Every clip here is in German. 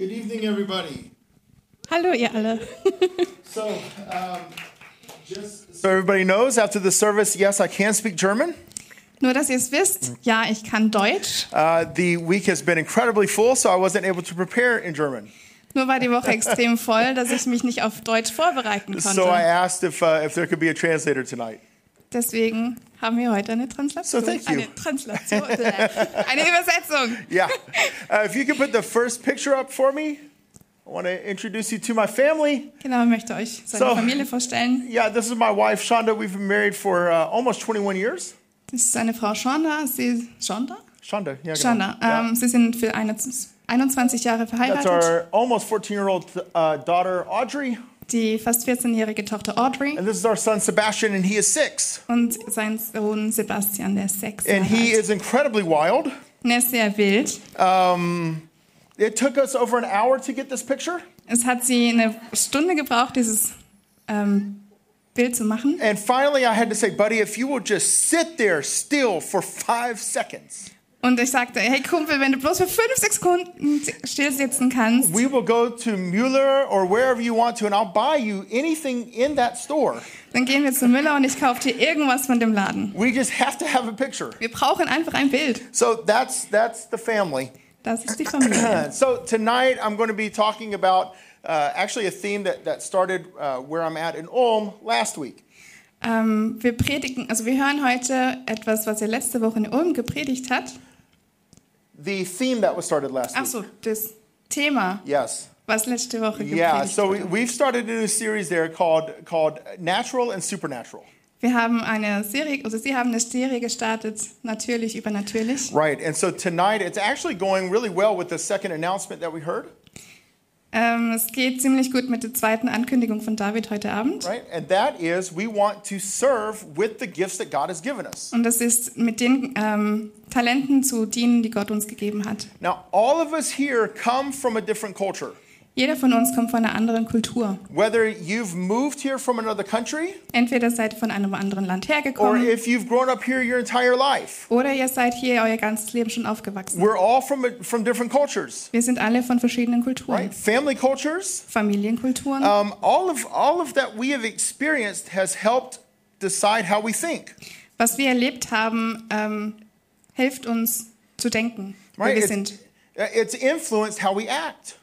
Good evening, everybody. Hallo ihr alle. So, um, just so everybody knows, after the service, yes, I can speak German. Nur, dass ihr es wisst, ja, ich kann Deutsch. Uh, the week has been incredibly full, so I wasn't able to prepare in German. Nur war die Woche extrem voll, dass ich mich nicht auf Deutsch vorbereiten So I konnte. asked if, uh, if there could be a translator tonight. Deswegen haben wir heute eine Translation. So thank you. Eine Translation. eine Übersetzung. Yeah. Uh, if you could put the first picture up for me, I want to introduce you to my family. Genau, ich möchte euch seine So. Familie vorstellen. Yeah, this is my wife, Shonda. We've been married for uh, almost 21 years. Das ist seine Frau Shonda. Sie, Shonda? Shonda, yeah. genau. Shonda. Yeah. Ähm, sie sind für eine, 21 Jahre That's verheiratet. our almost 14 year old uh, daughter, Audrey. Die fast 14-jährige Tochter Audrey And this is our son, Sebastian, and he is six. und sein Sohn Sebastian, der ist sechs And Jahre he alt. is incredibly wild. Und er ist sehr wild. Um, it took us over an hour to get this picture. Es hat sie eine Stunde gebraucht, dieses ähm, Bild zu machen. And finally, I had to say, buddy, if you will just sit there still for five seconds, Und ich sagte, hey Kumpel, wenn du bloß für fünf, sechs Sekunden still sitzen kannst, we will go to Mueller or wherever you want to, and I'll buy you anything in that store. dann gehen wir zu Müller und ich kaufe dir irgendwas von dem Laden. We just have to have a picture. Wir brauchen einfach ein Bild. So that's that's the family. Das ist die Familie. So tonight I'm going to be talking about uh, actually a theme that that started uh, where I'm at in Ulm last week. Ähm, wir predigen, also wir hören heute etwas, was er letzte Woche in Ulm gepredigt hat. The theme that was started last Ach week. so, das Thema, Yes. was letzte Woche Yeah. So we, we've started a new series there called called Natural and Supernatural. Wir haben eine Serie, also Sie haben eine Serie gestartet, natürlich übernatürlich. Right. And so tonight it's actually going really well with the second announcement that we heard. Ähm, es geht ziemlich gut mit der zweiten Ankündigung von David heute Abend. Right. And that is we want to serve with the gifts that God has given us. Und das ist mit den ähm, Talenten zu dienen, die Gott uns gegeben hat. Now all of us here come from a different culture. Jeder von uns kommt von einer anderen Kultur. Whether you've moved here from another country Entweder seid ihr von einem anderen Land or hergekommen if you've grown up here your entire life. oder ihr seid hier euer ganzes Leben schon aufgewachsen. We're all from from different cultures. Wir sind alle von verschiedenen Kulturen. Right? Family cultures. Familienkulturen. Um, all of all of that we have experienced has helped decide how we think. Was wir erlebt haben, ähm, hilft uns zu denken, wer Right? wir It's, sind. it's influenced how we act.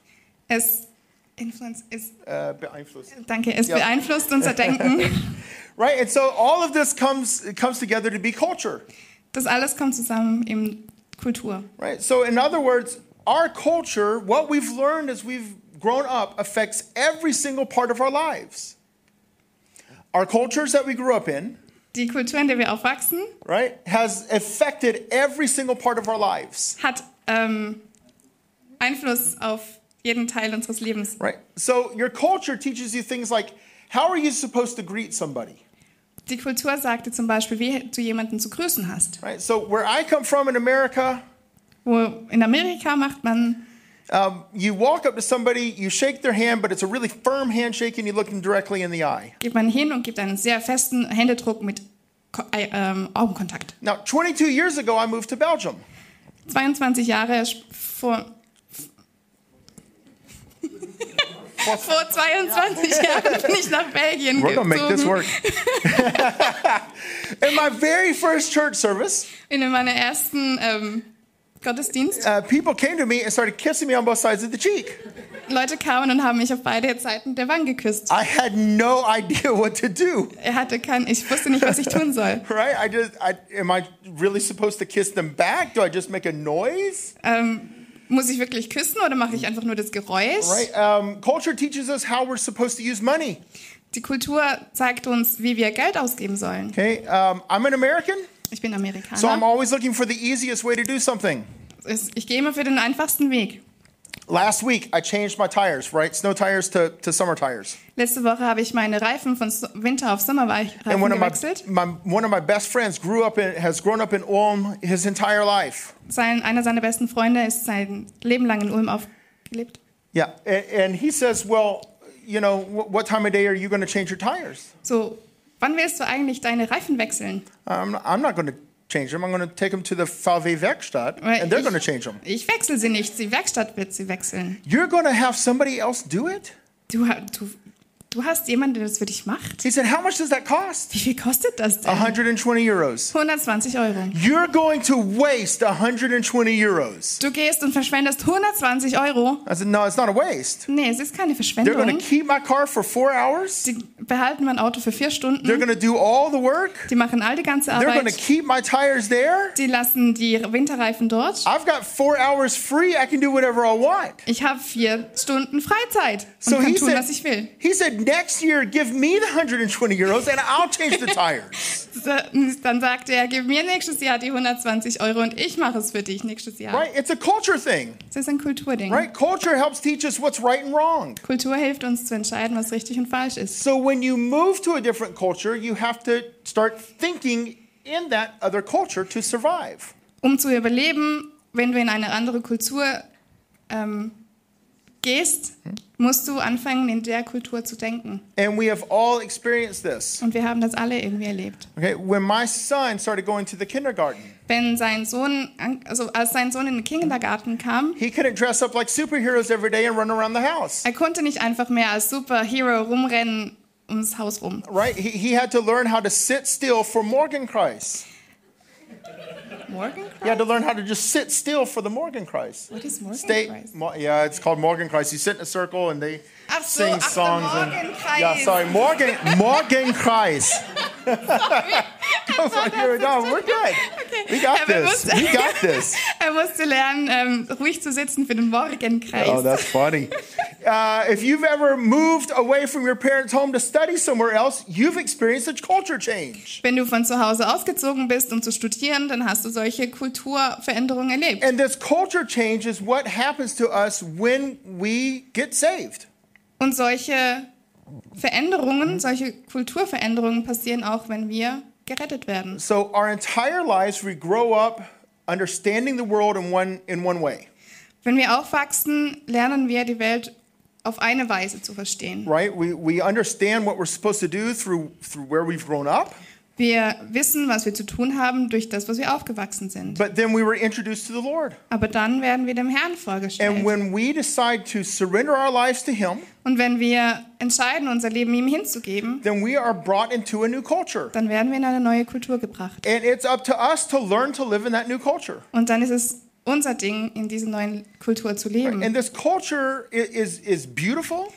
Es, Influence ist, Uh, beeinflusst. danke, es Ja. beeinflusst unser Denken. Right? And so all of this comes comes together to be culture. Das alles kommt zusammen in Kultur. Right? So in other words, our culture, what we've learned as we've grown up affects every single part of our lives. Our cultures that we grew up in, Die Kultur, in der wir aufwachsen, right, has affected every single part of our lives. hat ähm, Einfluss auf jeden Teil unseres Lebens. Right? So your culture teaches you things like how are you supposed to greet somebody? Die Kultur sagt dir zum Beispiel, wie du jemanden zu grüßen hast. Right? So where I come from in America, Wo in Amerika macht man, um, you walk up to somebody, you shake their hand, but it's a really firm handshake, and you look them directly in the eye. geht man hin und gibt einen sehr festen Händedruck mit äh, ähm, Augenkontakt. Now, 22 years ago, I moved to Belgium. 22 Jahre vor. Vor 22 Jahren bin ich nach Belgien We're gonna make this gezogen. work. in my very first church service, In meinem ersten ähm, Gottesdienst. uh, people came to me and started kissing me on both sides of the cheek. Leute kamen und haben mich auf beide Seiten der Wange geküsst. I had no idea what to do. Er hatte kein, ich wusste nicht, was ich tun soll. Right? I just, I, am I really supposed to kiss them back? Do I just make a noise? Ähm, muss ich wirklich küssen oder mache ich einfach nur das Geräusch? Right? Um, culture teaches us how we're supposed to use money. Die Kultur zeigt uns, wie wir Geld ausgeben sollen. Okay? Um, I'm an American, Ich bin so I'm Amerikaner. always looking for the easiest way to do something. Ich gehe immer für den einfachsten Weg. Last week, I changed my tires, right? Snow tires to, to summer tires. Letzte Woche habe ich meine Reifen von Winter auf And Sommerreifen one of my, gewechselt. my one of my best friends grew up in has grown up in Ulm his entire life. Sein, einer seiner besten Freunde ist sein Leben lang in Ulm aufgelebt. Yeah, and, and he says, "Well, you know, wh- what time of day are you going to change your tires?" So, wann willst du eigentlich deine Reifen wechseln? I'm not, I'm not going to change them. I'm going to take them to the VW Werkstatt, Weil and they're ich- going to change them. Ich wechsle sie nicht, die Werkstatt wird sie wechseln. You're going to have somebody else do it? Du, du, du hast jemanden, der das für dich macht? He said, How much does that cost? Wie viel kostet das denn? 120 euros. 120 Euro. You're going to waste 120 euros. Du gehst und verschwendest 120 Euro. I said, No, it's not a waste. Nee, es ist keine They're going to Verschwendung. keep my car for four hours. Die behalten mein Auto für vier They're Stunden. going to do all the work. Die machen all die ganze They're going to Arbeit. keep my tires there. Die lassen die Winterreifen dort. I've got four hours free. I can do whatever I want. Ich habe vier Stunden Freizeit und So kann tun, said, was ich will. he said, next year, give me the 120 euros and I'll change the tires. Dann sagte er, gib mir nächstes Jahr die 120 Euro und ich mache es für dich nächstes Jahr. right? It's a culture thing, Das ist ein Kulturding. right? Culture helps teach us what's right and wrong. Kultur hilft uns zu entscheiden, was richtig und falsch ist. So when you move to a different culture, you have to start thinking in that other culture to survive. Um zu überleben, wenn du in eine andere Kultur ähm, gehst, musst du anfangen, in der Kultur zu denken. And we have all experienced this. Und wir haben das alle irgendwie erlebt. Okay, when my son started going to the kindergarten, Wenn sein Sohn, also als sein Sohn in den Kindergarten kam, he couldn't dress up like superheroes every day and run around the house. er konnte nicht einfach mehr als Superhero rumrennen ums Haus rum. Right? He, he had to learn how to sit still for Morgenkreis. Morgen? He had to learn how to just sit still for the Morgenkreis. What is Stay, Morgenkreis? mo- yeah, it's called Morgenkreis. You sit in a circle and they so, sing songs. and, Morgenkreis. yeah, sorry, Morgen, Morgenkreis. Here we go. We're good. We got this. musste- We got this. Er musste lernen, ähm, ruhig zu sitzen für den Morgenkreis. Oh, that's funny. Uh, if you've ever moved away from your parents' home to study somewhere else, you've experienced a culture change. Wenn du von zu Hause ausgezogen bist, um zu studieren, dann hast du solche Kulturveränderungen erlebt. And this culture change is what happens to us when we get saved. Und solche Veränderungen, solche Kulturveränderungen passieren auch, wenn wir gerettet werden. So our entire lives, we grow up understanding the world in one in one way, Wenn wir aufwachsen, lernen wir die Welt auf eine Weise zu verstehen. right? We we understand what we're supposed to do through through where we've grown up, Wir wissen, was wir zu tun haben durch das, was wir aufgewachsen sind. but then we were introduced to the Lord. Aber dann werden wir dem Herrn vorgestellt. And when we decide to surrender our lives to Him, Und wenn wir entscheiden, unser Leben ihm hinzugeben, then we are brought into a new culture. dann werden wir in eine neue Kultur gebracht. And it's up to us to learn to live in that new culture. Und dann ist es unser Ding, in dieser neuen Kultur zu leben. And this culture is, is beautiful.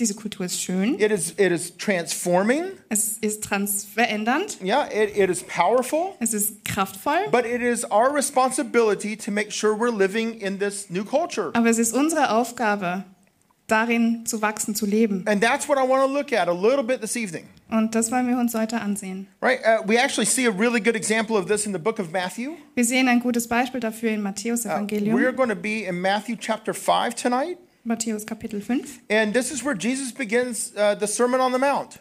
Diese Kultur ist schön, It is, it is transforming. es ist transverändernd, Yeah, it, it is powerful. es ist kraftvoll, But it is our responsibility to make sure we're living in this new culture. aber es ist unsere Aufgabe, darin zu wachsen, zu leben. And that's what I want to look at a little bit this evening. Und das wollen wir uns heute ansehen. Right? Uh, we actually see a really good example of this in the book of Matthew. Wir sehen ein gutes Beispiel dafür in Matthäus Uh, Evangelium, we're going to be in Matthew chapter 5 tonight. Matthäus Kapitel 5, And this is where Jesus begins uh, the Sermon on the Mount.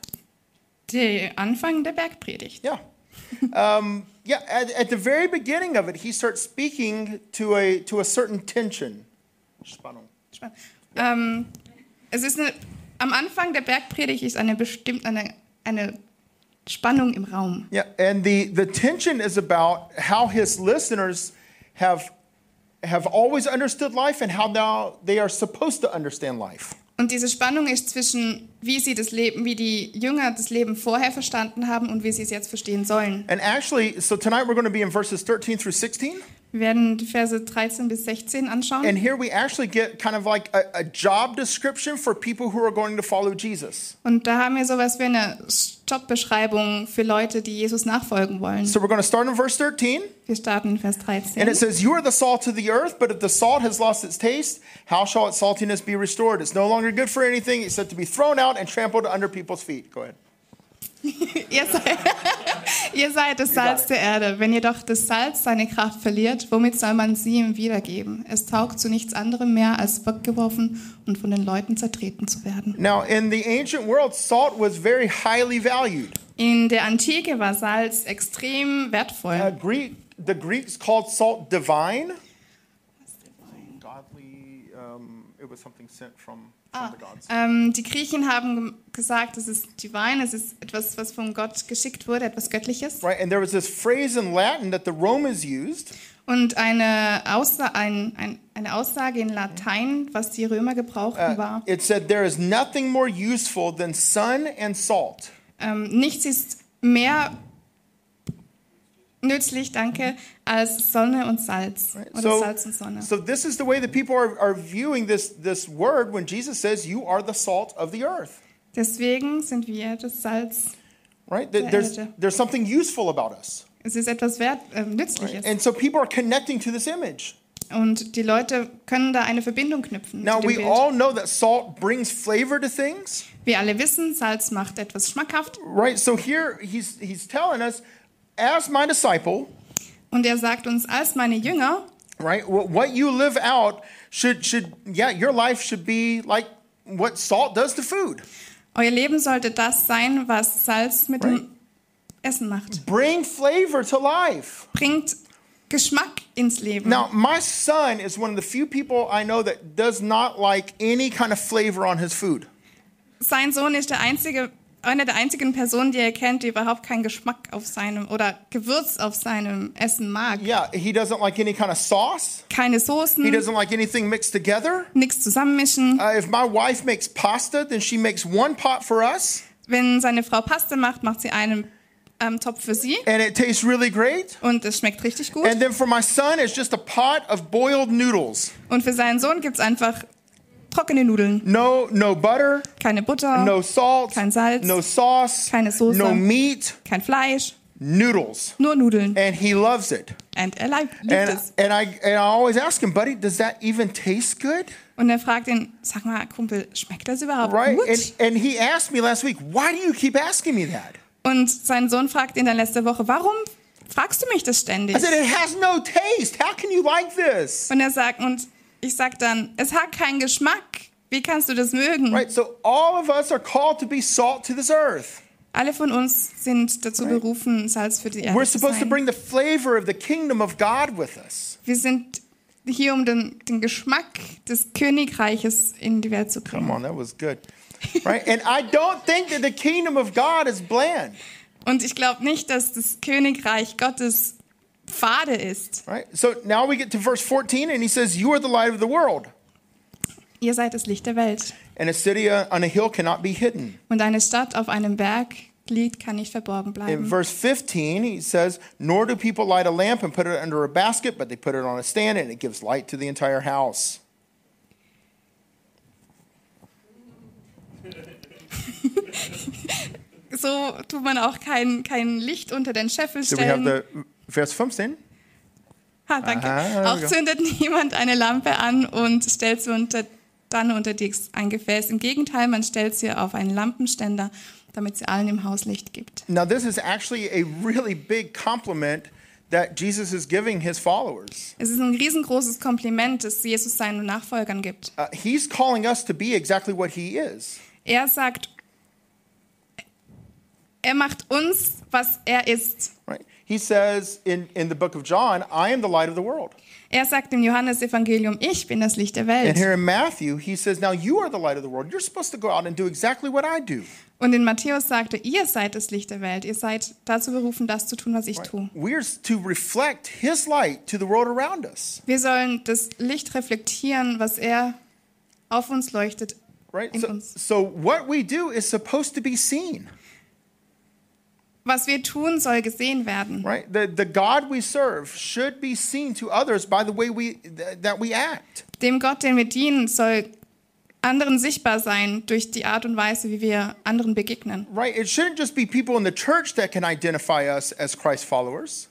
der Anfang der Bergpredigt. Yeah. Um, yeah, at, at the very beginning of it, he starts speaking to a, to a certain tension. Spannung. Spannend. Ähm, es ist eine, am Anfang der Bergpredigt ist eine bestimmt eine, eine Spannung im Raum. Yeah, and the, the tension is about how his listeners have, have always understood life and how now they are supposed to understand life. Und diese Spannung ist zwischen, wie sie das Leben, wie die Jünger das Leben vorher verstanden haben und wie sie es jetzt verstehen sollen. And actually, so tonight we're going to be in verses 13 through 16. Wir werden die Verse 13 bis 16 anschauen. And here we actually get kind of like a, a job description for people who are going to follow Jesus. Und da haben wir sowas wie eine Jobbeschreibung für Leute, die Jesus nachfolgen wollen. So we're going to start in verse 13. Wir starten in Vers And it says, You are the salt of the earth, but if the salt has lost its taste, how shall its saltiness be restored? It's no longer good for anything except to be thrown out and trampled under people's feet. Go ahead. Ihr seid, ihr seid das Salz der Erde. Wenn jedoch das Salz seine Kraft verliert, womit soll man sie ihm wiedergeben? Es taugt zu nichts anderem mehr, als weggeworfen und von den Leuten zertreten zu werden. Now, in the ancient world, salt was very highly valued. In der Antike war Salz extrem wertvoll. Uh, Greek, the Greeks called salt divine. Godly, um, it was something sent from Ah, ähm, die Griechen haben gesagt, es ist divine, es ist etwas, was von Gott geschickt wurde, etwas Göttliches. Right, and there was this phrase in Latin that the Romans used, Und eine, Aussa ein, ein, eine Aussage in Latein, was die Römer gebrauchten, war, it said, There is nothing more useful than sun and salt. ähm, nichts ist mehr nützlich, danke, als Sonne und Salz. Oder So, Salz und Sonne. so this is the way that people are, are viewing this, this word when Jesus says, You are the salt of the earth. Deswegen sind wir das Salz. Right? Der There's, Erde. there's something useful about us. Es ist etwas wert, äh, Nützliches. And so people are connecting to this image. Und die Leute können da eine Verbindung knüpfen Now, we Bild. all know that salt brings flavor to things. Wir alle wissen, Salz macht etwas schmackhaft. Right? So here he's, he's telling us, as my disciple, Und er sagt uns, als meine Jünger, right, what, you live out should, should, yeah, your life should be like what salt does to food. euer Leben sollte das sein, was Salz mit Right. dem Essen macht. Bring flavor to life. Bringt Geschmack ins Leben. Now, my son is one of the few people I know that does not like any kind of flavor on his food. Sein Sohn ist der einzige, eine der einzigen Personen, die er kennt, die überhaupt keinen Geschmack auf seinem oder Gewürz auf seinem Essen mag. Yeah, he doesn't like any kind of sauce. Keine He Soßen, doesn't like anything mixed together. nichts zusammenmischen. Uh, if my wife makes pasta, then she makes one pot for us, Wenn seine Frau Paste macht, macht sie einen ähm, Topf für sie and it tastes really great. und es schmeckt richtig gut. And then for my son, it's just a pot of boiled noodles. Und für seinen Sohn gibt es einfach trockene Nudeln. No, no butter, Keine Butter, no salt, Kein Salz. no sauce, Keine Soße. no meat, kein Fleisch, noodles. nur Nudeln. And he loves it. Und er liebt And, es. and, I, and I always ask him, buddy, does that even taste good? Und er fragt ihn, sag mal, Kumpel, schmeckt das überhaupt Right? gut? And, and he asked me last week, why do you keep asking me that? Und sein Sohn fragt ihn dann letzte Woche, warum fragst du mich das ständig? I said, it has no taste. How can you like this? Und er sagt, und ich sag dann, es hat keinen Geschmack. Wie kannst du das mögen? Right? So all of us are called to be salt to this earth. Alle von uns sind dazu berufen, Salz für die Erde We're zu supposed to sein. bring the flavor of the kingdom of God with us. Wir sind hier, um den, den Geschmack des Königreiches in die Welt zu Come bringen. on, that was good. Right? And I don't think that the kingdom of God is bland. Und ich glaube nicht, dass das Königreich Gottes fade ist. Right? So now we get to verse 14, and he says, You are the light of the world, Ihr seid das Licht der Welt. and a city on a hill cannot be hidden. Und eine Stadt auf einem Berg liegt, kann nicht verborgen In bleiben. verse 15, he says, Nor do people light a lamp and put it under a basket, but they put it on a stand, and it gives light to the entire house. So tut man auch kein, kein Licht unter den Scheffel stellen. the verse 15? Ha, danke. Aha, Auch zündet niemand eine Lampe an und stellt sie unter, dann unter die- ein Gefäß. Im Gegenteil, man stellt sie auf einen Lampenständer, damit sie allen im Haus Licht gibt. Now, this is actually a really big compliment that Jesus is giving his followers. Es ist ein riesengroßes Kompliment, das Jesus seinen Nachfolgern gibt. Uh, he's calling us to be exactly what he is. Er sagt, er macht uns, was er ist. Right? He says in, in the book of John, I am the light of the world. Er sagt im Johannesevangelium, ich bin das Licht der And Welt. here in Matthew, he says, Now you are the light of the world. You're supposed to go out and do exactly what I do. Und in Matthäus sagte, ihr seid das Licht der Welt. Ihr seid dazu berufen, das zu tun, was ich tue. We're to reflect his light to the world around us. Wir sollen das Licht reflektieren, was er auf uns leuchtet. Right? So, uns. so what we do is supposed to be seen. Was wir tun, soll gesehen werden. Right? The, the God we serve should be seen to others by the way we th- that we act. Dem Gott, den wir dienen, soll anderen sichtbar sein durch die Art und Weise, wie wir anderen begegnen. Right? It shouldn't just be people in the church that can identify us as Christ followers.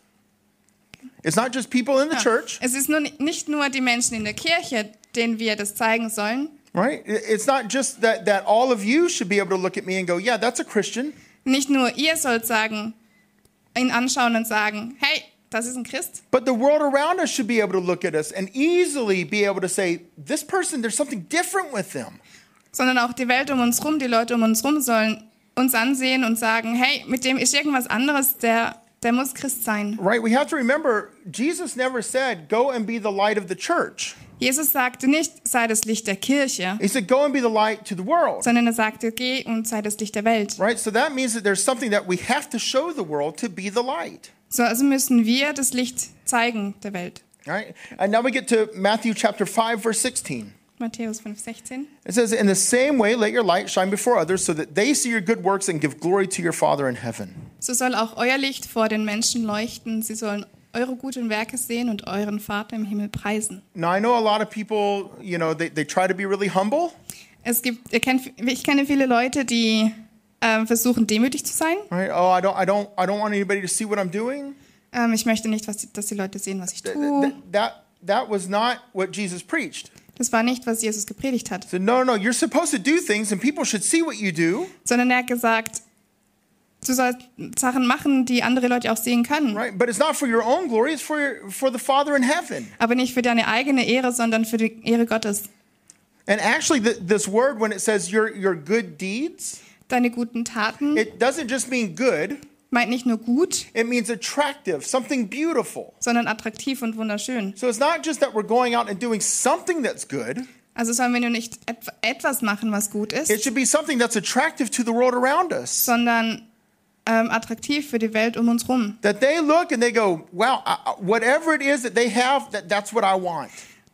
It's not just people in the Ja. church, Es ist nur, nicht nur die Menschen in der Kirche, denen wir das zeigen sollen. right? It- It's not just that, that all of you should be able to look at me and go, yeah, that's a Christian. Nicht nur ihr sollt sagen, ihn anschauen und sagen, hey, das ist ein Christ. But the world around us should be able to look at us and easily be able to say, this person, there's something different with them. Sondern auch die Welt um uns rum, die Leute um uns rum sollen uns ansehen und sagen, hey, mit dem ist irgendwas anderes, der, der muss Christ sein. Right? We have to remember, Jesus never said, go and be the light of the church. Jesus sagte nicht, sei das Licht der Kirche, He said, Go and be the light to the world. sondern er sagte, geh und sei das Licht der Welt. Right? So that means that there's something that we have to show the world to be the light. So, also müssen wir das Licht zeigen der Welt. Right? And now we get to Matthew chapter 5, verse 16. Matthäus 5, 16. It says, In the same way, let your light shine before others so that they see your good works and give glory to your Father in heaven. So soll auch euer Licht vor den Menschen leuchten. Sie sollen eure guten Werke sehen und euren Vater im Himmel preisen. Now, I know a lot of people, you know, they, they try to be really humble, Es gibt, ich kenne viele Leute, die ähm, versuchen, demütig zu sein. right? Oh, I don't, I don't, I don't want anybody to see what I'm doing. Ähm, ich möchte nicht, was, dass die Leute sehen, was ich tue. th- That, that was not what Jesus preached. Das war nicht, was Jesus gepredigt hat, said, no, no, you're supposed to do things and people should see what you do, sondern er hat gesagt, sollst Sachen machen, die andere Leute auch sehen können. right? But it's not for your own glory, it's for, your, for the Father in heaven. Aber nicht für deine eigene Ehre, sondern für die Ehre Gottes. And actually, th- this word, when it says your, your good deeds, Deine guten Taten it doesn't just mean good, meint nicht nur gut, sondern attraktiv und wunderschön. So good, Also sollen wir nur nicht et etwas machen, was gut ist, the sondern ähm, attraktiv für die Welt um uns rum. That they look and they go, wow, whatever it is that they have, that, that's what I want.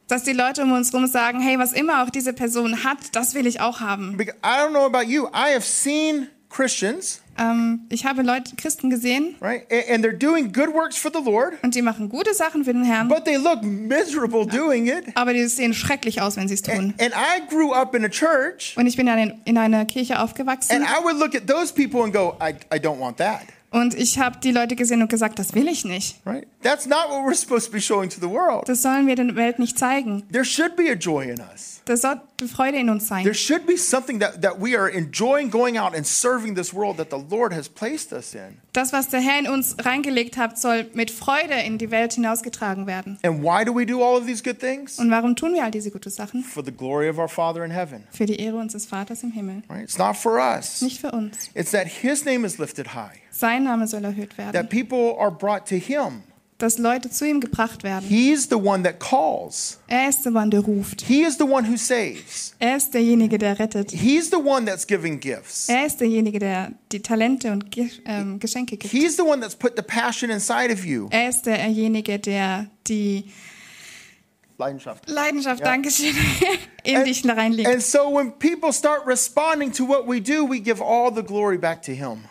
Dass die Leute um uns rum sagen, hey, was immer auch diese Person hat, das will ich auch haben. Because I don't know about you, I have seen Christians, Ähm, ich habe Leute, Christen gesehen right, and, and they're doing good works for the Lord, und die machen gute Sachen für den Herrn, but they look miserable doing it. aber die sehen schrecklich aus, wenn sie es tun. And, and I grew up in a church, Und ich bin in, in einer Kirche and aufgewachsen I would look at those people and go, I, I don't want that. Und ich habe die Leute gesehen und gesagt, das will ich nicht. Right? That's not what we're supposed to be showing to the world. Das sollen wir der Welt nicht zeigen. There should be a joy in us. Das soll Freude in uns sein. There should be something that, that we are enjoying going out and serving this world that the Lord has placed us in. Das, was der Herr in uns reingelegt hat, soll mit Freude in die Welt hinausgetragen werden. And why do we do all of these good things? Und warum tun wir all diese guten Sachen? For the glory of our Father in heaven. Für die Ehre unseres Vaters im Himmel. Right? It's not for us. Nicht für uns. It's that His name is lifted high, Sein Name soll erhöht werden. that people are brought to Him. Dass Leute zu ihm gebracht werden. He's the one that calls, Er ist der Mann, der ruft. He is the one who saves, Er ist derjenige, der rettet. He's the one that's giving gifts. Er ist derjenige, der die Talente und ähm, Geschenke gibt. He's the one that's put the passion inside of you. Er ist derjenige, der die Leidenschaft. Leidenschaft, Ja. Dankeschön, in dich reinlegt. And so when people start responding to what we do, we give all the glory back to Him.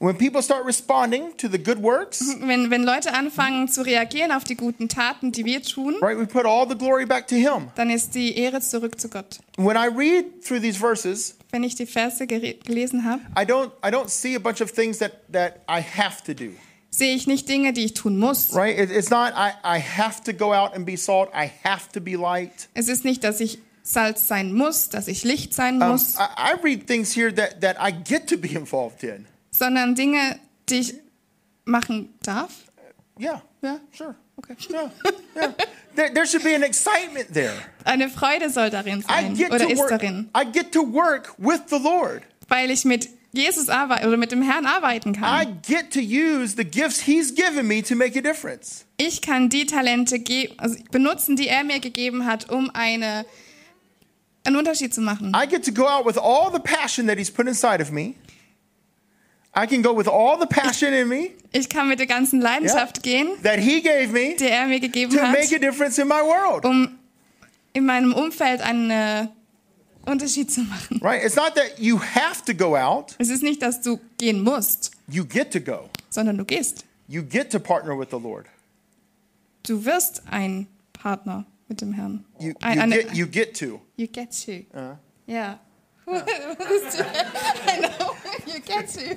When people start responding to the good works, Wenn, wenn Leute anfangen zu reagieren auf die guten Taten, die wir tun, right, we put all the glory back to Him. dann ist die Ehre zurück zu Gott. When I read through these verses, Wenn ich die Verse gelesen habe, I don't, I don't see a bunch of things that, that I have to do. sehe ich nicht Dinge, die ich tun muss. Right? It- it's not I, I have to go out and be salt. I have to be light. Es ist nicht, dass ich Salz sein muss, dass ich Licht sein Um, muss, I, I read things here that, that I get to be involved in. Sondern Dinge, die ich machen darf. Yeah, Ja, sure. okay. Yeah, yeah. there, there should be an excitement there. Eine Freude soll darin I sein get oder to ist work. darin, I get to work with the Lord. weil ich mit Jesus arbeite oder mit dem Herrn arbeiten I kann. get to use the gifts He's given me to make a difference. Ich kann die Talente also benutzen, die er mir gegeben hat, um eine, einen Unterschied zu machen. I get to go out with all the passion that He's put inside of me. I can go with all the passion in me Ich kann mit der ganzen Leidenschaft gehen, that He gave me die er mir gegeben to hat, make a difference in my world. um in meinem Umfeld einen äh, Unterschied zu machen. Right? It's not that you have to go out, Es ist nicht, dass du gehen musst, you get to go. sondern du gehst. You get to partner with the Lord. Du wirst ein Partner mit dem Herrn. You, ein, you, eine, get, you get to. you get to. Ja. I know, you get to.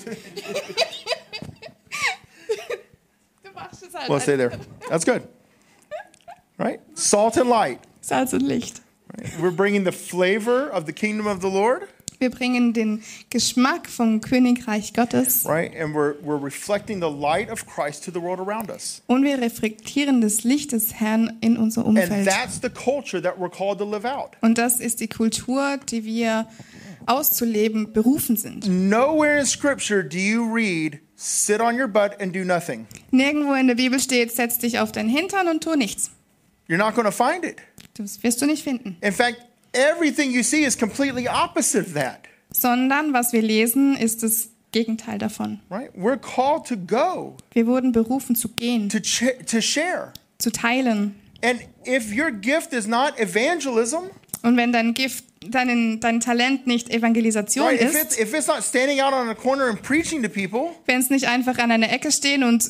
du machst es halt. Well, stay there. That's good. Right? Salt and light. Salz und Licht. Right? We're bringing the flavor of the kingdom of the Lord, Wir bringen den Geschmack vom Königreich Gottes right? And we're, we're reflecting the light of Christ to the world around us. und wir reflektieren das Licht des Herrn in unser And Umfeld. that's the culture that we're called to live out. Und das ist die Kultur, die wir auszuleben berufen sind. Nowhere in Scripture do you read, sit on your butt and do nothing. Nirgendwo in der Bibel steht, setz dich auf deinen Hintern und tu nichts. You're not going to find it. Das wirst du nicht finden. In fact, everything you see is completely opposite of that. Sondern was wir lesen, ist das Gegenteil davon. Right? We're called to go, Wir wurden berufen zu gehen, to to share. zu teilen. And if your gift is not evangelism, Und wenn dein Gift, dein, dein Talent nicht Evangelisation right? If it's ist, if it's not standing out on a corner and preaching to people, wenn es nicht einfach an einer Ecke stehen und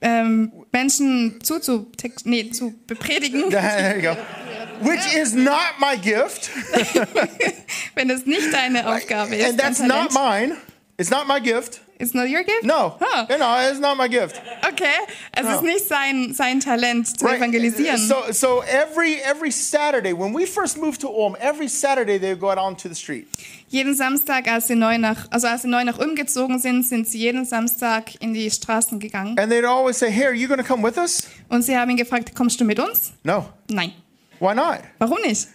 ähm, Menschen zuzu, nee, zu bepredigen. Which is not my gift, wenn es nicht deine Aufgabe ist, and that's not mine. It's not my gift. It's not your gift? No, Huh. no, it's not my gift. Okay, es No. ist nicht sein, sein Talent zu Right. evangelisieren. So, so every every Saturday when we first moved to Ulm, every Saturday they would go out onto the street. jeden Samstag, als sie neu nach, also als sie neu nach Ulm gezogen sind, sind sie jeden Samstag in die Straßen gegangen. And they'd always say, Hey, are you going to come with us? Und sie haben ihn gefragt, kommst du mit uns? No. Nein. Why not? Warum nicht?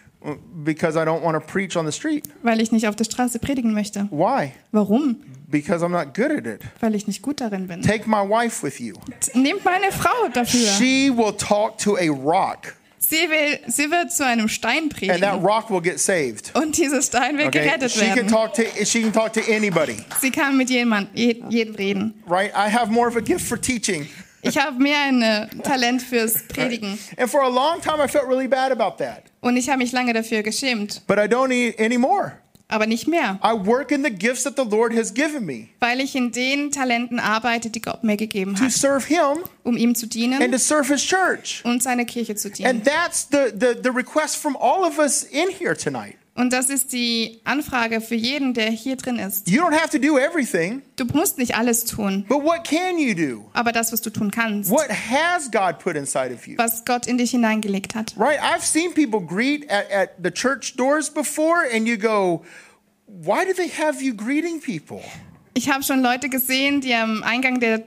Because I don't want to preach on the street. Weil ich nicht auf der Straße predigen möchte. Why? Warum? Because I'm not good at it. Weil ich nicht gut darin bin. Take my wife with you. Nehmt meine Frau dafür. She will talk to a rock, Sie, will, sie wird zu einem Stein and that predigen. rock will get saved. Und dieser Stein will Okay? gerettet She can werden. talk to she can talk to anybody. Sie kann mit jemand, je- jedem reden. Right? I have more of a gift for teaching. Ich habe mehr ein äh, Talent fürs Predigen. And for a long time I felt really bad about that. Und ich habe mich lange dafür geschämt. But I don't need anymore. Aber nicht mehr. I work in the gifts that the Lord has given me Weil ich in den Talenten arbeite, die Gott mir gegeben to hat. serve him Um ihm zu and dienen to serve his church. und seine Kirche zu dienen. And that's the, the, the request from all of us in here tonight. Und das ist die Anfrage für jeden, der hier drin ist. You don't have to do everything, Du musst nicht alles tun, but what can you do? aber das, was du tun kannst, What has God put inside of you? was Gott in dich hineingelegt hat. Right? I've seen people greet at, at the church doors before, and you go, why do they have you greeting people? Ich habe schon Leute gesehen, die am Eingang der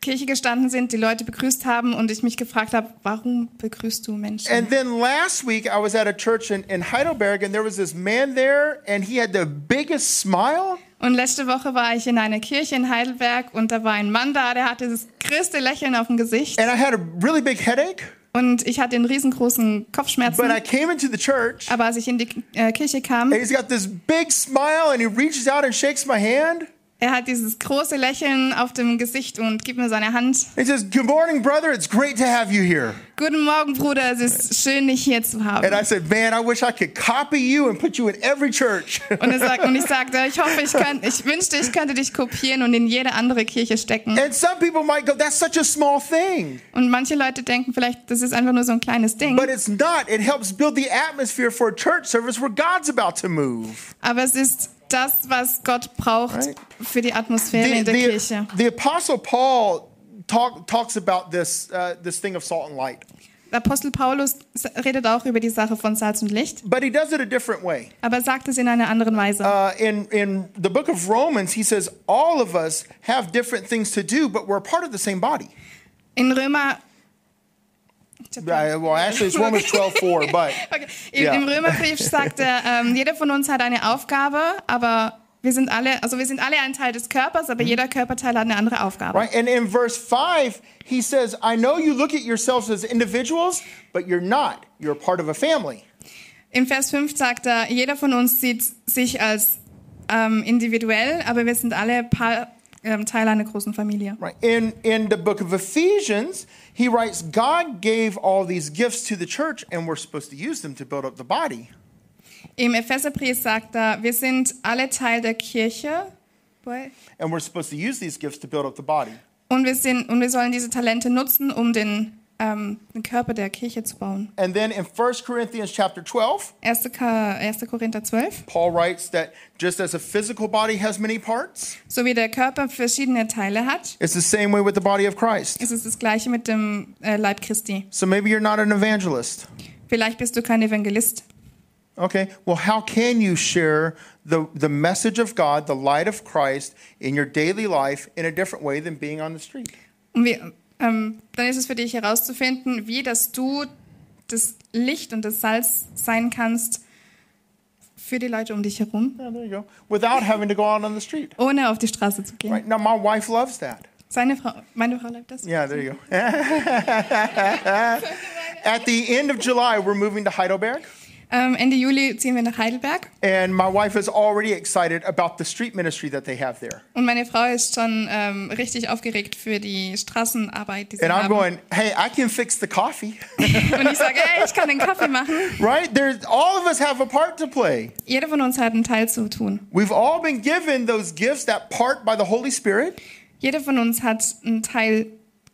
Kirche gestanden sind, die Leute begrüßt haben und ich mich gefragt habe, warum begrüßt du Menschen? And then last week, I was at a church in, in Heidelberg, and there was this man there, and he had the biggest smile. Und letzte Woche war ich in einer Kirche in Heidelberg und da war ein Mann da, der hatte das größte Lächeln auf dem Gesicht And I had a really big headache, und ich hatte einen riesengroßen but Kopfschmerzen. I came into the church, Aber als ich in die äh, Kirche kam, and he's got this big smile, and he reaches out and shakes my hand. Er hat dieses große Lächeln auf dem Gesicht und gibt mir seine Hand. He says, Good morning, brother. It's great to have you here. Guten Morgen, Bruder, es ist schön, dich hier zu haben. And I said, Man, I wish I could copy you and put you in every church. Und, er sagt, und ich sagte, ich hoffe, ich, könnt, ich wünschte, ich könnte dich kopieren und in jede andere Kirche stecken. and some people might go, That's such a small thing. Und manche Leute denken vielleicht, das ist einfach nur so ein kleines Ding. But it's not. It helps build the atmosphere for a church service where God's about to move. Aber es ist das, was Gott braucht Right. für die Atmosphäre The, in der the, Kirche. the Apostle Paul talk, talks about this, uh, this thing of salt and light, Der Apostel Paulus redet auch über die Sache von Salz und Licht, but he does it a different way. aber sagt es in einer anderen Weise. Uh, in, in the book of Romans, he says, All of us have different things to do, but we're part of the same body. In Römer. Uh, well, actually, it's Romans 12 4, but. Okay. Im, Ja. Im Römerbrief sagt er, ähm, jeder von uns hat eine Aufgabe, aber wir sind alle, also wir sind alle ein Teil des Körpers, aber jeder Körperteil hat eine andere Aufgabe. Right? And in verse 5, he says, I know you look at yourselves as individuals, but you're not. You're part of a family. Im Vers 5 sagt er, jeder von uns sieht sich als ähm, individuell, aber wir sind alle pa Teil einer großen Familie. Right? In, in the book of Ephesians, he writes, God gave all these gifts to the church, and we're supposed to use them to build up the body. Im Epheserbrief sagt er, wir sind alle Teil der Kirche Boy. And we're supposed to use these gifts to build up the body. und wir, sind, und wir sollen diese Talente nutzen, um den, ähm, den Körper der Kirche zu bauen. And then in 1 Corinthians chapter 12, 1. Korinther 12. Paul writes that just as a physical body has many parts, So wie der Körper verschiedene Teile hat, it's the same way with the body of Christ. ist es das gleiche mit dem äh, Leib Christi. So maybe you're not an evangelist. Vielleicht bist du kein Evangelist. Okay, well, how can you share the, the message of God, the light of Christ, in your daily life in a different way than being on the street? Und wie, ähm, dann ist es für dich herauszufinden, wie dass du das Licht und das Salz sein kannst für die Leute um dich herum, Yeah, there you go. Without having to go out on the street. ohne auf die Straße zu gehen. Right now, my wife loves that. Seine Frau, meine Frau liebt das. Yeah, there you go. at the end of July, we're moving to Heidelberg. Ähm, Ende Juli ziehen wir nach Heidelberg And my wife is already excited about the street ministry that they have there. und meine Frau ist schon ähm, richtig aufgeregt für die Straßenarbeit, die sie And I'm haben. going, hey, I can fix the coffee. Und ich sage, hey, ich kann den Kaffee machen. right? There's all of us have a part to play. Jeder von uns hat einen Teil zu tun. We've all been given those gifts, that part by the Holy Spirit. Jeder von uns hat einen Teil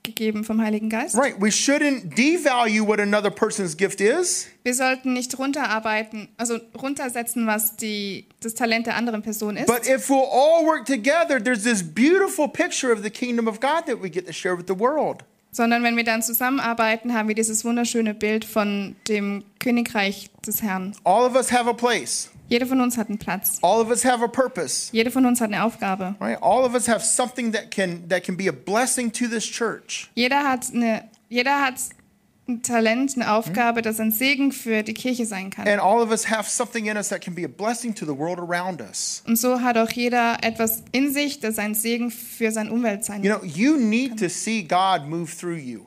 gegeben vom Heiligen Geist. Right. We shouldn't devalue what another person's gift is. Wir sollten nicht runterarbeiten, also runtersetzen, was die, das Talent der anderen Person ist. But if we'll all work together, there's this beautiful picture of the kingdom of God that we get to share with the world. sondern wenn wir dann zusammenarbeiten, haben wir dieses wunderschöne Bild von dem Königreich des Herrn. All of us have a place. Jeder von uns hat einen Platz. All of us have a purpose. Jeder von uns hat eine Aufgabe. Right? All of us have something that can that can be a blessing to this church. Jeder hat eine, jeder hat ein Talent, eine Aufgabe, das ein Segen für die Kirche sein kann. And all of us have something in us that can be a blessing to the world around us. Und so hat auch jeder etwas in sich, das ein Segen für seine Umwelt sein You kann. know, you need to see God move through you.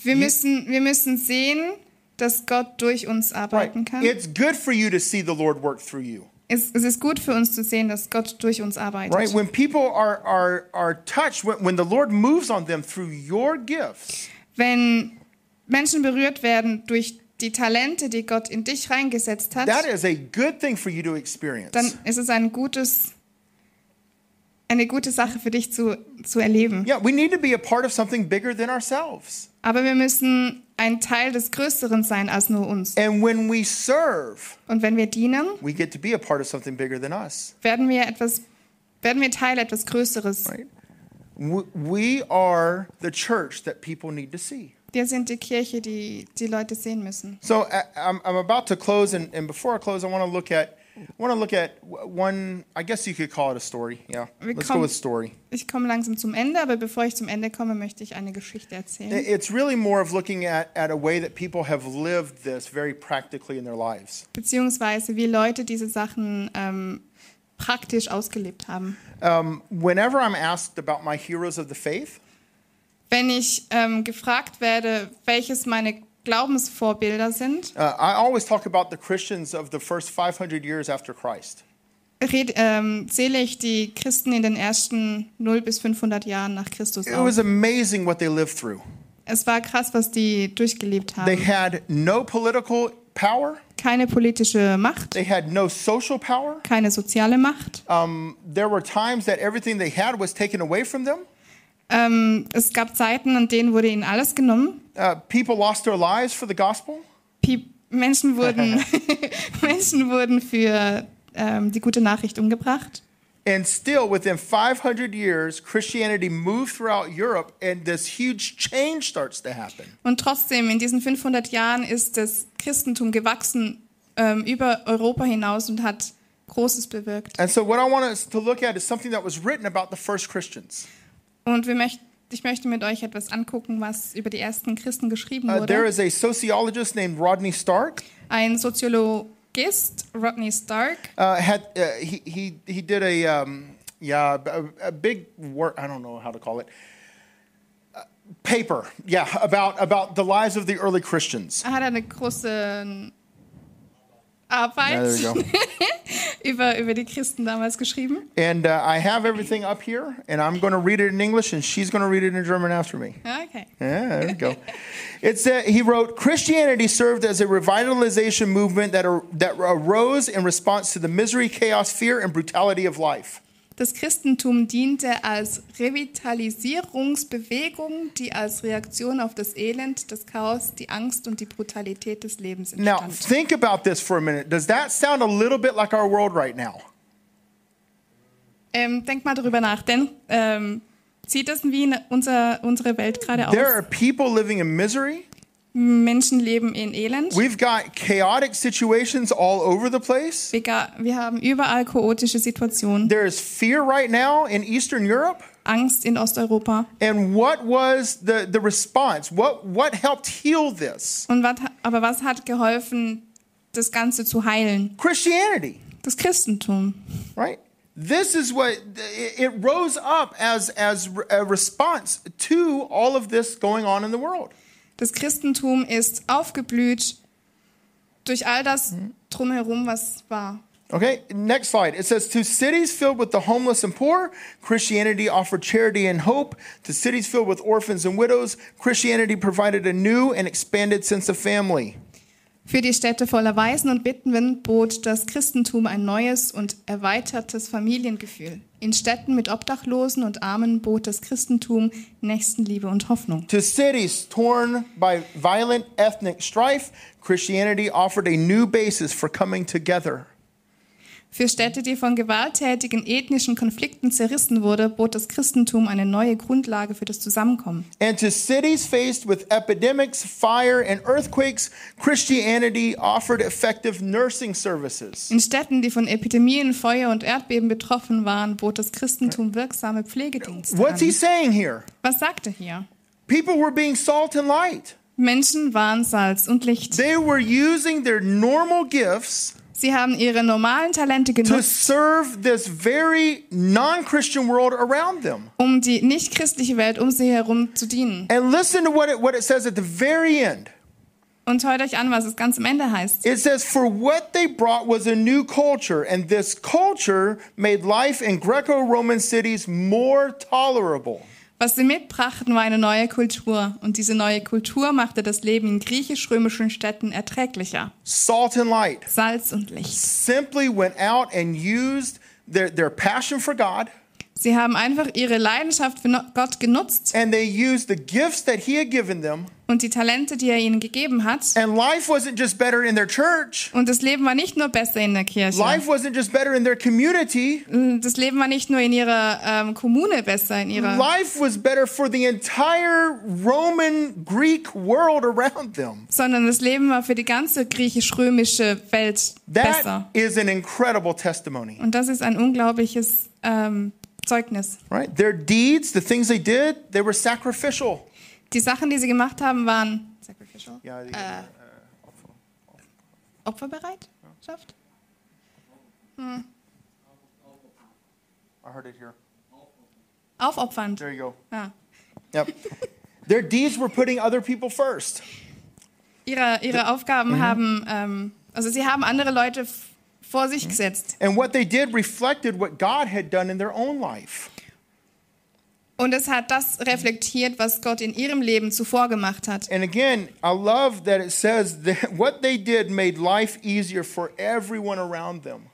Wir müssen, wir müssen sehen, dass Gott durch uns arbeiten kann. It's good for you to see the Lord work through you. Es, es ist gut für uns zu sehen, dass Gott durch uns arbeitet. Right? When people are are are touched, when, when the Lord moves on them through your gifts, Wenn Menschen berührt werden durch die Talente, die Gott in dich reingesetzt hat, that is a good thing for you to experience. dann ist es ein gutes, eine gute Sache für dich zu, zu erleben. Yeah, we need to be a part of something bigger than ourselves. Aber wir müssen ein Teil des Größeren sein als nur uns. And when we serve, Und wenn wir dienen, we get to be a part of something bigger than us. werden wir etwas, werden wir Teil etwas Größeres. Right? We, are the church that people need to see. Wir sind die Kirche, die die Leute sehen müssen. So I'm, I'm about to close, and, and before I close, I want to look at I want to look at one. I guess you could call it a story. Yeah, We let's come- go with story. Ich komme langsam zum Ende, aber bevor ich zum Ende komme, möchte ich eine Geschichte erzählen. It's really more of looking at, at a way that people have lived this very practically in their lives. Beziehungsweise wie Leute diese Sachen ähm, praktisch ausgelebt haben. Um, whenever I'm asked about my heroes of the faith, Wenn ich ähm, gefragt werde, welches meine Glaubensvorbilder sind, uh, I always talk about the Christians of the first 500 years after Christ. red, ähm, zähle ich die Christen in den ersten 0 bis 500 Jahren nach Christus It was amazing what they lived through. Es war krass, was die durchgelebt They haben. had no political power. Keine politische Macht, They had no social power. keine soziale Macht. Um, there were times that everything they had was taken away from them. Ähm, es gab Zeiten, an denen wurde ihnen alles genommen. Uh, people lost their lives for the gospel. Pie- Menschen wurden, Menschen wurden für ähm, die gute Nachricht umgebracht. And still, within 500 years, Christianity moved throughout Europe, and this huge change starts to happen. Und trotzdem, in diesen 500 Jahren ist das Christentum gewachsen ähm, über Europa hinaus und hat Großes bewirkt. And so, what I want us to look at is something that was written about the first Christians. Und wir möcht, ich möchte mit euch etwas angucken, was über die ersten Christen geschrieben Uh, there wurde. is a sociologist named Rodney Stark. Ein Soziologist, Rodney Stark, Uh, had uh, he, he he did a um, yeah a, a big work I don't know how to call it uh, paper yeah about about the lives of the early Christians. er hat eine große Arbeit there. über, über die Christen damals geschrieben. And uh, I have everything up here, and I'm going to read it in English, and she's going to read it in German after me. Okay. Yeah, there we go. It's uh, he wrote Christianity served as a revitalization movement that ar- that arose in response to the misery, chaos, fear, and brutality of life. Das Christentum diente als Revitalisierungsbewegung, die als Reaktion auf das Elend, das Chaos, die Angst und die Brutalität des Lebens Now, entstand. think about this for a minute. Does that sound a little bit like our world right now? Ähm, denk mal darüber nach, denn ähm, sieht das wie in unser, unsere Welt gerade There are aus? people living in misery. Menschen leben in Elend. We've got chaotic situations all over the place. Wir, wir haben überall chaotische Situationen, There is fear right now in Eastern Europe. Angst in Osteuropa. And what was the, the response? What, what helped heal this? Und wat, aber was hat geholfen, das Ganze zu heilen? Christianity, Das Christentum. right? This is what it it rose up as, as a response to all of this going on in the world. Das Christentum ist aufgeblüht durch all das drumherum, was war. Okay, next slide. It says, To cities filled with the homeless and poor, Christianity offered charity and hope. To cities filled with orphans and widows, Christianity provided a new and expanded sense of family. Für die Städte voller Waisen und Witwen bot das Christentum ein neues und erweitertes Familiengefühl. In Städten mit Obdachlosen und Armen bot das Christentum Nächstenliebe und Hoffnung. To cities torn by violent ethnic strife, Christianity offered a new basis for coming together. Für Städte, die von gewalttätigen ethnischen Konflikten zerrissen wurde, bot das Christentum eine neue Grundlage für das Zusammenkommen. And to cities faced with epidemics, fire, and earthquakes, Christianity offered effective nursing services. In Städten, die von Epidemien, Feuer und Erdbeben betroffen waren, bot das Christentum wirksame Pflegedienste What's he saying here? Was sagt er hier? People were being salt and light. Menschen waren Salz und Licht. They were using their normal gifts Sie haben ihre normalen Talente to genutzt, serve this very non Christian world around them. um die nicht-christliche Welt um sie herum zu dienen. And listen to what it, what it says at the very end. Und hört euch an, was es ganz am Ende heißt. It says, For what they brought was a new culture, and this culture made life in Greco Roman cities more tolerable. Was sie mitbrachten, war eine neue Kultur. Und diese neue Kultur machte das Leben in griechisch-römischen Städten erträglicher. Salt and light Salz und Licht. simply went out and used their, their passion for God, Sie haben einfach ihre Leidenschaft für Gott genutzt and they used the gifts that He had given them. und die Talente, die er ihnen gegeben hat. And life wasn't just better in their church, Und das Leben war nicht nur besser in der Kirche. life wasn't just better in their community, Das Leben war nicht nur in ihrer ähm, Kommune besser, in ihrer. life was better for the entire Roman Greek world around them. sondern das Leben war für die ganze griechisch-römische Welt besser. That is an incredible testimony. Und das ist ein unglaubliches ähm, Zeugnis. Right? Their deeds, the things they did, they were sacrificial. Die Sachen, die sie gemacht haben, waren sacrificial, Yeah, the- äh, Opferbereitschaft. I heard it here. Aufopfernd. There you go. Ja. Yep. Their deeds were putting other people first. Ihre, ihre Aufgaben haben, ähm, also sie haben andere Leute vor sich gesetzt. And what they did reflected what God had done in their own life. Und es hat das reflektiert, was Gott in ihrem Leben zuvor gemacht hat. And again, I love that it says that what they did made life easier for everyone around them.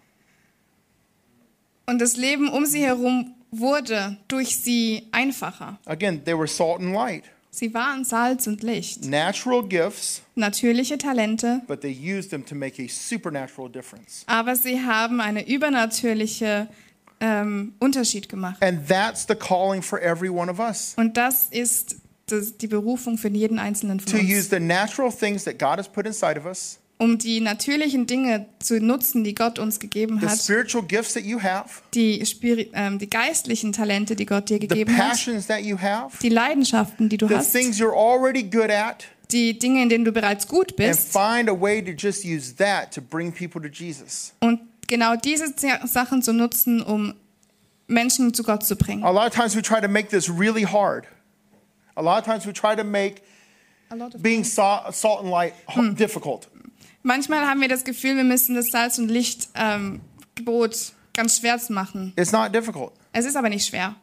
Und das Leben um sie herum wurde durch sie einfacher. Again, they were salt and light, Sie waren Salz und Licht, natural gifts, natürliche Talente, but they used them to make a supernatural difference. aber sie haben eine übernatürliche ähm, Unterschied gemacht. And that's the calling for every one of us Und das ist die Berufung für jeden einzelnen to von use uns, the natural things that God has put inside of us, um die natürlichen Dinge zu nutzen, die Gott uns gegeben hat, spiritual gifts that you have, die, Spiri ähm, die geistlichen Talente, die Gott dir the gegeben hat, passions that you have, die Leidenschaften, die du the hast, things you're already good at, die Dinge, in denen du bereits gut bist. find a way to just use that to bring people to Jesus. Und genau diese Sachen zu nutzen, um Menschen zu Gott zu bringen. A lot of times we try to make this really hard. A lot of times we try to make being salt, salt and light ho- difficult. Manchmal haben wir das Gefühl, wir müssen das Salz- und Lichtgebot ähm, Gebot ganz schwer machen. It's not difficult. Es ist aber nicht schwer.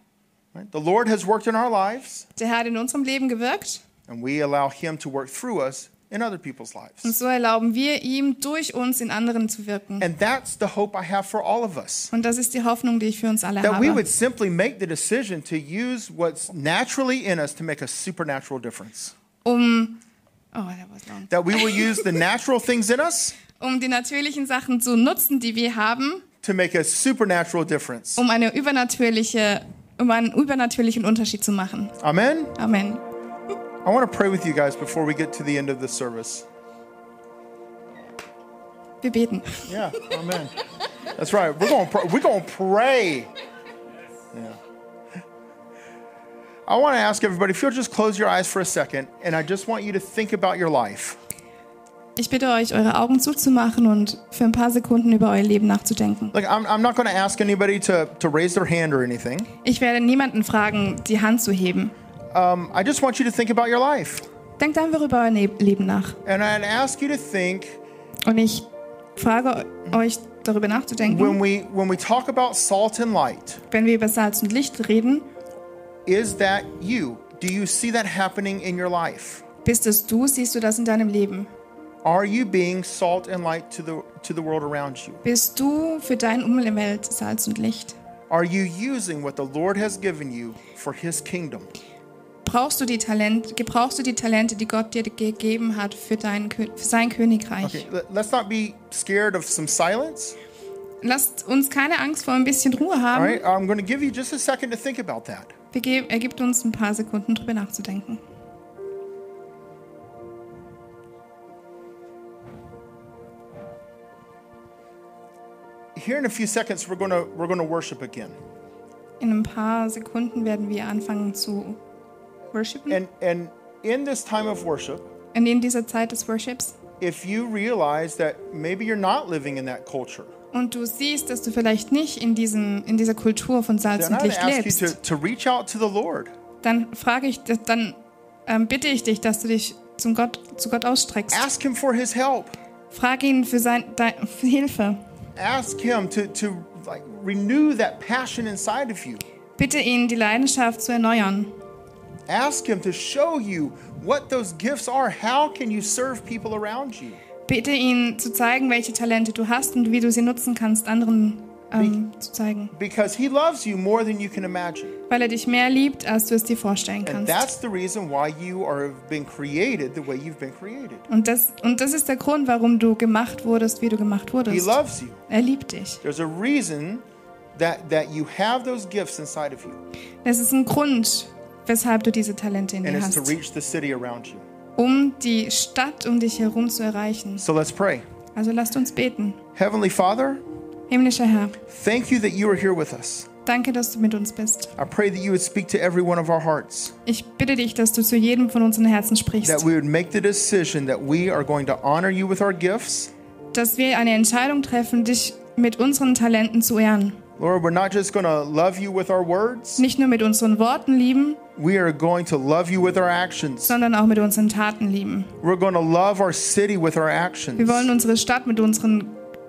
right? The Lord has worked in our lives, Der Herr hat in unserem Leben gewirkt and we allow Him to work through us in other people's und lives. so erlauben wir ihm, durch uns in anderen zu wirken. And that's the hope I have for all of us. Und das ist die Hoffnung, die ich für uns alle That we habe. would simply make the decision to use what's naturally in us to make a supernatural difference. Um, oh, that was long. That we will use the natural things in us um die natürlichen Sachen zu nutzen, die wir haben, to make a supernatural difference. um eine übernatürliche, um einen übernatürlichen Unterschied zu machen. Amen. Amen. I want to pray with you guys before we get to the end of the service. Wir beten. Yeah, amen. That's right. We're going. Pr- we're going to pray. I want to ask everybody if you'll just close your eyes for a second, and I just want you to think about your life. Ich bitte euch, eure Augen zuzumachen und für ein paar Sekunden über euer Leben nachzudenken. Like, I'm, I'm not going to ask anybody to, to raise their hand or anything. Ich werde niemanden fragen, die Hand zu heben. Um, I just want you to think about your life. Denkt einfach über euer Ne- Leben nach. And I'd ask you to think Und ich frage euch darüber nachzudenken, when we when we talk about salt and light, wenn wir über Salz und Licht reden, is that you? Do you see that happening in your life? bist es du, siehst du das in deinem Leben? Are you being salt and light to the to the world around you? Bist du für dein Umwelt Salz und Licht? Are you using what the Lord has given you for his kingdom? Brauchst du die Talente, gebrauchst du die Talente, die Gott dir gegeben hat für, dein, für sein Königreich? Okay, let- let's not be scared of some silence. Lasst uns keine Angst vor ein bisschen Ruhe All haben. right, I'm going to give you just a second to think about that. Wir Er gibt uns ein paar Sekunden drüber nachzudenken. Here in a few seconds, we're to we're to worship again. In ein paar Sekunden werden wir anfangen zu worshipen. And and in this time of worship, Und in dieser Zeit des Worships. if you realize that maybe you're not living in that culture, Und du siehst, dass du vielleicht nicht in, diesen, in dieser Kultur von Salz then und Licht ask you lebst, to, to reach out to the Lord. dann frage ich, dann ähm, bitte ich dich, dass du dich zum Gott, zu Gott ausstreckst. Ask Him for His help. Frag ihn für, sein, dein, für Hilfe. Ask Him to to like renew that passion inside of you. Bitte ihn, die Leidenschaft zu erneuern. Ask Him to show you what those gifts are. How can you serve people around you? Bitte ihn zu zeigen, welche Talente du hast und wie du sie nutzen kannst, anderen ähm, zu zeigen. Because He loves you more than you can imagine. Weil er dich mehr liebt, als du es dir vorstellen And kannst. that's the reason why you are been created the way you've been created. Und das, und das ist der Grund, warum du gemacht wurdest, wie du gemacht He wurdest. loves you. Er liebt dich. There's a reason that that you have those gifts inside of you, Es ist ein Grund, weshalb du diese Talente in and dir it's to hast, reach the city around you. Um die Stadt um dich herum zu erreichen. So let's pray. Also lasst uns beten. Heavenly Father, Himmlischer Herr, thank you that you are here with us. danke, dass du mit uns bist. I pray that you would speak to every one of our hearts, Ich bitte dich, dass du zu jedem von unseren Herzen that sprichst, we would make the decision that we are going to honor you with our gifts. dass wir eine Entscheidung treffen, dich mit unseren Talenten zu ehren. Lord, we're not just going to love you with our words, Nicht nur mit unseren Worten lieben, we are going to love you with our actions. sondern auch mit unseren Taten lieben. We're going to love our city with our actions. Wir wollen unsere Stadt mit unseren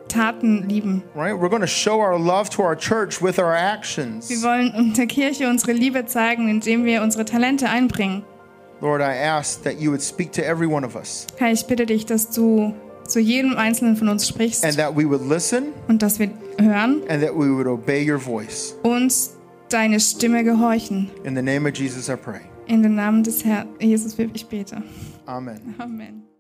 Taten lieben. Right? We're going to show our love to our church with our actions. Wir wollen der Kirche unsere Liebe zeigen, indem wir unsere Talente einbringen. Lord, I ask that you would speak to every one of us Herr, ich bitte dich, dass du zu jedem Einzelnen von uns sprichst and that we would listen und dass wir hören and that we would obey your voice. und deine Stimme gehorchen. In the name of Jesus, I pray. In den Namen des Herrn Jesus, ich bete. Amen. Amen.